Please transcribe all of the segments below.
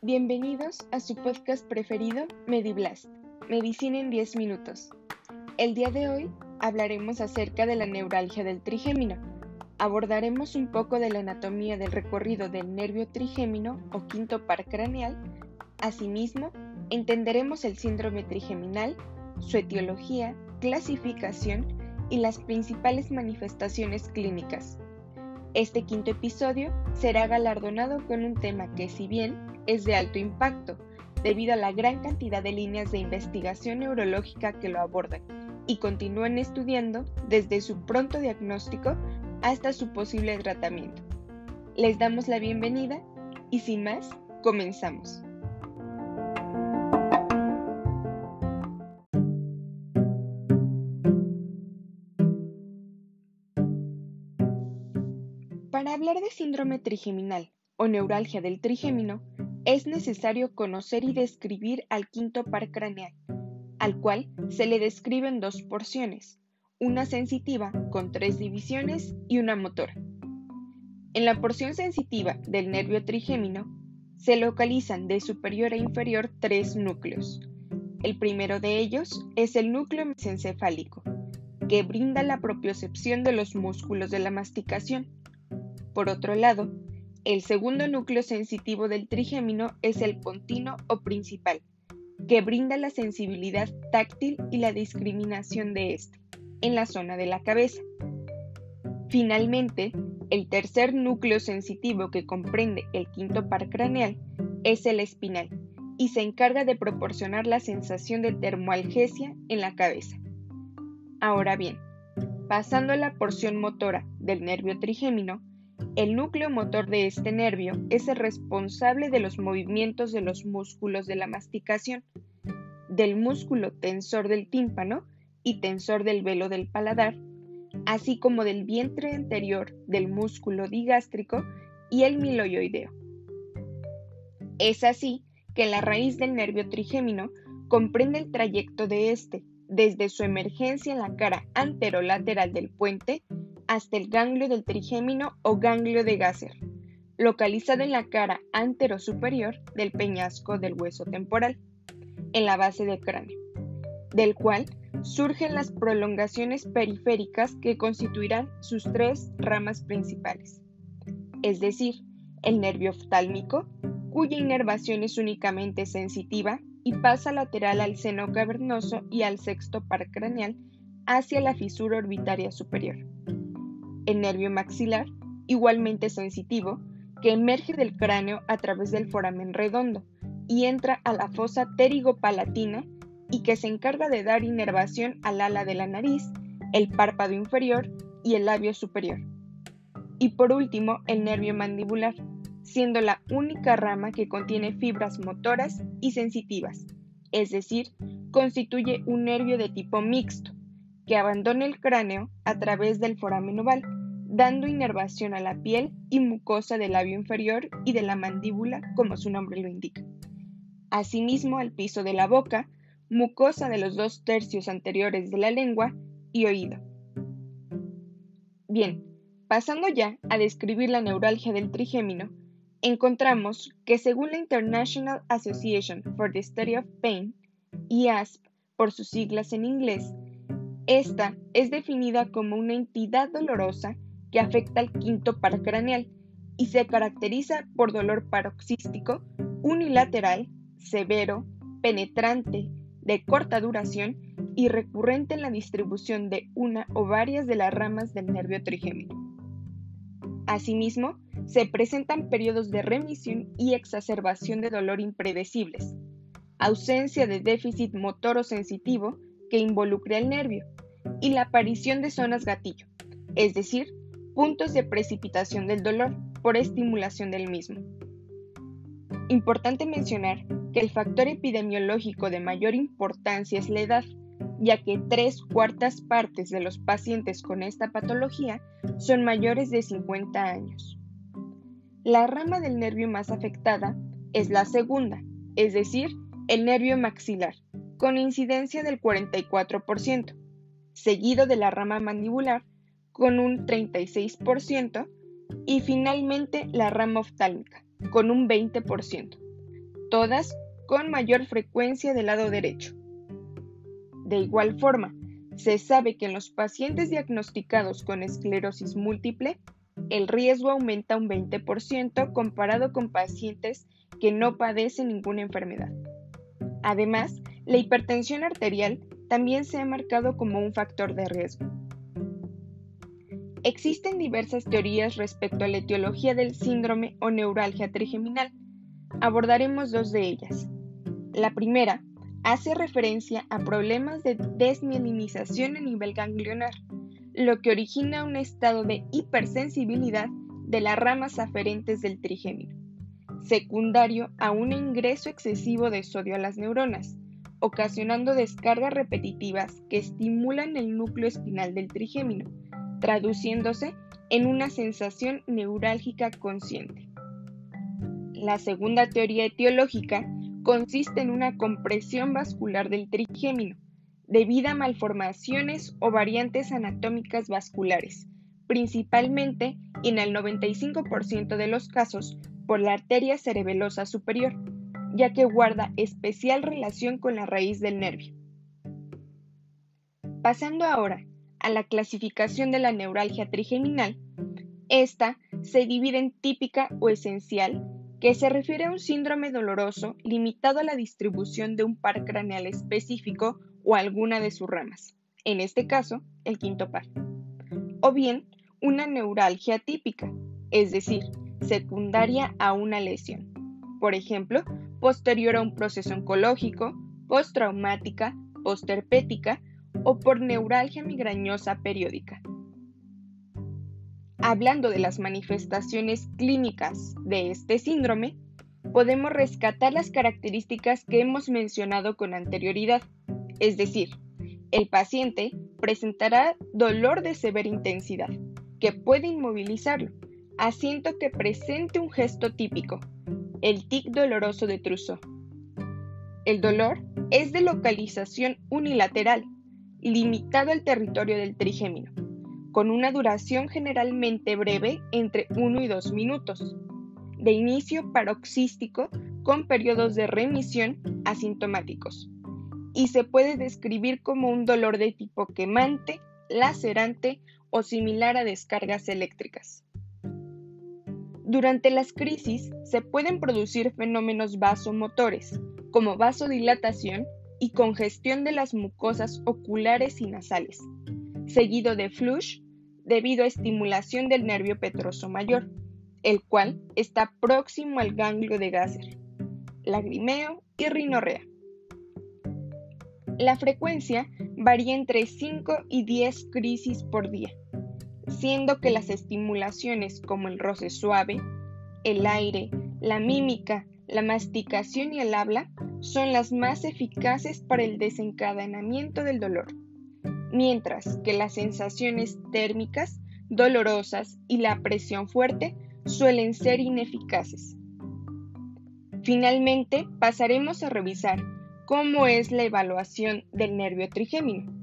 Bienvenidos a su podcast preferido, Mediblast, Medicina en 10 minutos. El día de hoy hablaremos acerca de la neuralgia del trigémino. Abordaremos un poco de la anatomía del recorrido del nervio trigémino o quinto par craneal. Asimismo, entenderemos el síndrome trigeminal, su etiología, clasificación y las principales manifestaciones clínicas. Este quinto episodio será galardonado con un tema que, si bien es de alto impacto, debido a la gran cantidad de líneas de investigación neurológica que lo abordan y continúan estudiando desde su pronto diagnóstico hasta su posible tratamiento. Les damos la bienvenida y sin más, comenzamos. Para hablar de síndrome trigeminal o neuralgia del trigémino, es necesario conocer y describir al quinto par craneal, al cual se le describen dos porciones, una sensitiva con tres divisiones y una motora. En la porción sensitiva del nervio trigémino se localizan de superior a inferior tres núcleos. El primero de ellos es el núcleo mesencefálico, que brinda la propiocepción de los músculos de la masticación. Por otro lado, el segundo núcleo sensitivo del trigémino es el pontino o principal, que brinda la sensibilidad táctil y la discriminación de este, en la zona de la cabeza. Finalmente, el tercer núcleo sensitivo que comprende el quinto par craneal es el espinal y se encarga de proporcionar la sensación de termoalgesia en la cabeza. Ahora bien, pasando a la porción motora del nervio trigémino, el núcleo motor de este nervio es el responsable de los movimientos de los músculos de la masticación, del músculo tensor del tímpano y tensor del velo del paladar, así como del vientre anterior del músculo digástrico y el miloioideo. Es así que la raíz del nervio trigémino comprende el trayecto de este, desde su emergencia en la cara anterolateral del puente hasta el ganglio del trigémino o ganglio de Gasser, localizado en la cara antero-superior del peñasco del hueso temporal, en la base del cráneo, del cual surgen las prolongaciones periféricas que constituirán sus tres ramas principales, es decir, el nervio oftálmico, cuya inervación es únicamente sensitiva y pasa lateral al seno cavernoso y al sexto par craneal hacia la fisura orbitaria superior el nervio maxilar, igualmente sensitivo, que emerge del cráneo a través del foramen redondo y entra a la fosa palatina y que se encarga de dar inervación al ala de la nariz, el párpado inferior y el labio superior. Y por último, el nervio mandibular, siendo la única rama que contiene fibras motoras y sensitivas, es decir, constituye un nervio de tipo mixto, que abandona el cráneo a través del foramen oval, dando inervación a la piel y mucosa del labio inferior y de la mandíbula, como su nombre lo indica. Asimismo, al piso de la boca, mucosa de los dos tercios anteriores de la lengua y oído. Bien, pasando ya a describir la neuralgia del trigémino, encontramos que según la International Association for the Study of Pain, IASP por sus siglas en inglés, esta es definida como una entidad dolorosa que afecta al quinto par craneal y se caracteriza por dolor paroxístico, unilateral, severo, penetrante, de corta duración y recurrente en la distribución de una o varias de las ramas del nervio trigémino. Asimismo, se presentan periodos de remisión y exacerbación de dolor impredecibles, ausencia de déficit motor o sensitivo que involucre al nervio, y la aparición de zonas gatillo, es decir, puntos de precipitación del dolor por estimulación del mismo. Importante mencionar que el factor epidemiológico de mayor importancia es la edad, ya que tres cuartas partes de los pacientes con esta patología son mayores de 50 años. La rama del nervio más afectada es la segunda, es decir, el nervio maxilar, con incidencia del 44%, seguido de la rama mandibular con un 36%, y finalmente la rama oftálmica, con un 20%, todas con mayor frecuencia del lado derecho. De igual forma, se sabe que en los pacientes diagnosticados con esclerosis múltiple, el riesgo aumenta un 20% comparado con pacientes que no padecen ninguna enfermedad. Además, la hipertensión arterial también se ha marcado como un factor de riesgo. Existen diversas teorías respecto a la etiología del síndrome o neuralgia trigeminal. Abordaremos dos de ellas. La primera hace referencia a problemas de desmielinización a nivel ganglionar, lo que origina un estado de hipersensibilidad de las ramas aferentes del trigémino, secundario a un ingreso excesivo de sodio a las neuronas, ocasionando descargas repetitivas que estimulan el núcleo espinal del trigémino, traduciéndose en una sensación neurálgica consciente. La segunda teoría etiológica consiste en una compresión vascular del trigémino, debido a malformaciones o variantes anatómicas vasculares, principalmente en el 95% de los casos por la arteria cerebelosa superior, ya que guarda especial relación con la raíz del nervio. Pasando ahora a la clasificación de la neuralgia trigeminal, esta se divide en típica o esencial, que se refiere a un síndrome doloroso limitado a la distribución de un par craneal específico o alguna de sus ramas, en este caso, el quinto par. O bien, una neuralgia típica, es decir, secundaria a una lesión. Por ejemplo, posterior a un proceso oncológico, postraumática, posterpética o por neuralgia migrañosa periódica. Hablando de las manifestaciones clínicas de este síndrome, podemos rescatar las características que hemos mencionado con anterioridad, es decir, el paciente presentará dolor de severa intensidad, que puede inmovilizarlo, haciendo que presente un gesto típico, el tic doloroso de Trousseau. El dolor es de localización unilateral limitado al territorio del trigémino, con una duración generalmente breve entre 1 y 2 minutos, de inicio paroxístico con periodos de remisión asintomáticos, y se puede describir como un dolor de tipo quemante, lacerante o similar a descargas eléctricas. Durante las crisis se pueden producir fenómenos vasomotores, como vasodilatación y congestión de las mucosas oculares y nasales, seguido de flush debido a estimulación del nervio petroso mayor, el cual está próximo al ganglio de Gasser, lagrimeo y rinorrea. La frecuencia varía entre 5 y 10 crisis por día, siendo que las estimulaciones como el roce suave, el aire, la mímica, la masticación y el habla son las más eficaces para el desencadenamiento del dolor, mientras que las sensaciones térmicas, dolorosas y la presión fuerte suelen ser ineficaces. Finalmente, pasaremos a revisar cómo es la evaluación del nervio trigémino.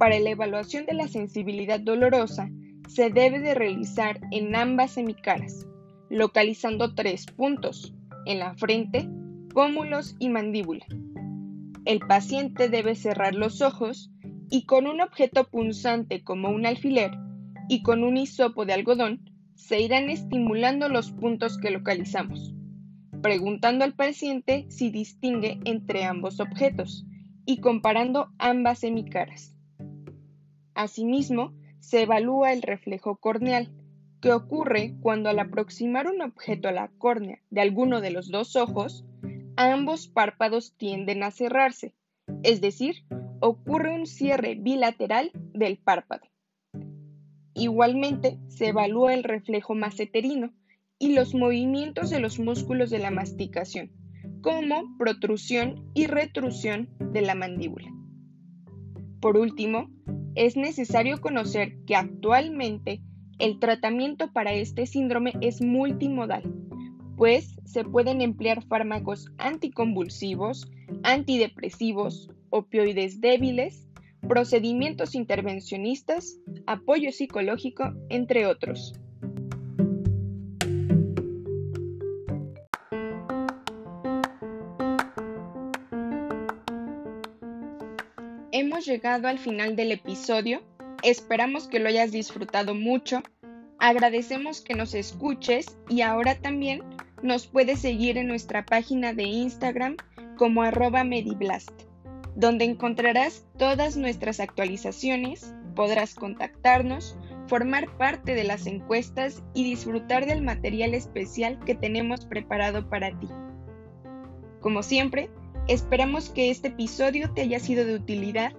Para la evaluación de la sensibilidad dolorosa, se debe de realizar en ambas semicaras, localizando tres puntos, en la frente, pómulos y mandíbula. El paciente debe cerrar los ojos y con un objeto punzante como un alfiler y con un hisopo de algodón se irán estimulando los puntos que localizamos, preguntando al paciente si distingue entre ambos objetos y comparando ambas semicaras. Asimismo, se evalúa el reflejo corneal, que ocurre cuando al aproximar un objeto a la córnea de alguno de los dos ojos, ambos párpados tienden a cerrarse, es decir, ocurre un cierre bilateral del párpado. Igualmente, se evalúa el reflejo maceterino y los movimientos de los músculos de la masticación, como protrusión y retrusión de la mandíbula. Por último, es necesario conocer que actualmente el tratamiento para este síndrome es multimodal pues se pueden emplear fármacos anticonvulsivos, antidepresivos, opioides débiles, procedimientos intervencionistas, apoyo psicológico, entre otros. Hemos llegado al final del episodio, esperamos que lo hayas disfrutado mucho, agradecemos que nos escuches y ahora también nos puedes seguir en nuestra página de Instagram como arroba Mediblast, donde encontrarás todas nuestras actualizaciones, podrás contactarnos, formar parte de las encuestas y disfrutar del material especial que tenemos preparado para ti. Como siempre, esperamos que este episodio te haya sido de utilidad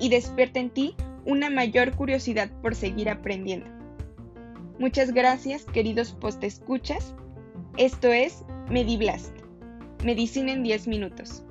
y despierte en ti una mayor curiosidad por seguir aprendiendo. Muchas gracias, queridos postescuchas. Esto es Mediblast. Medicina en 10 minutos.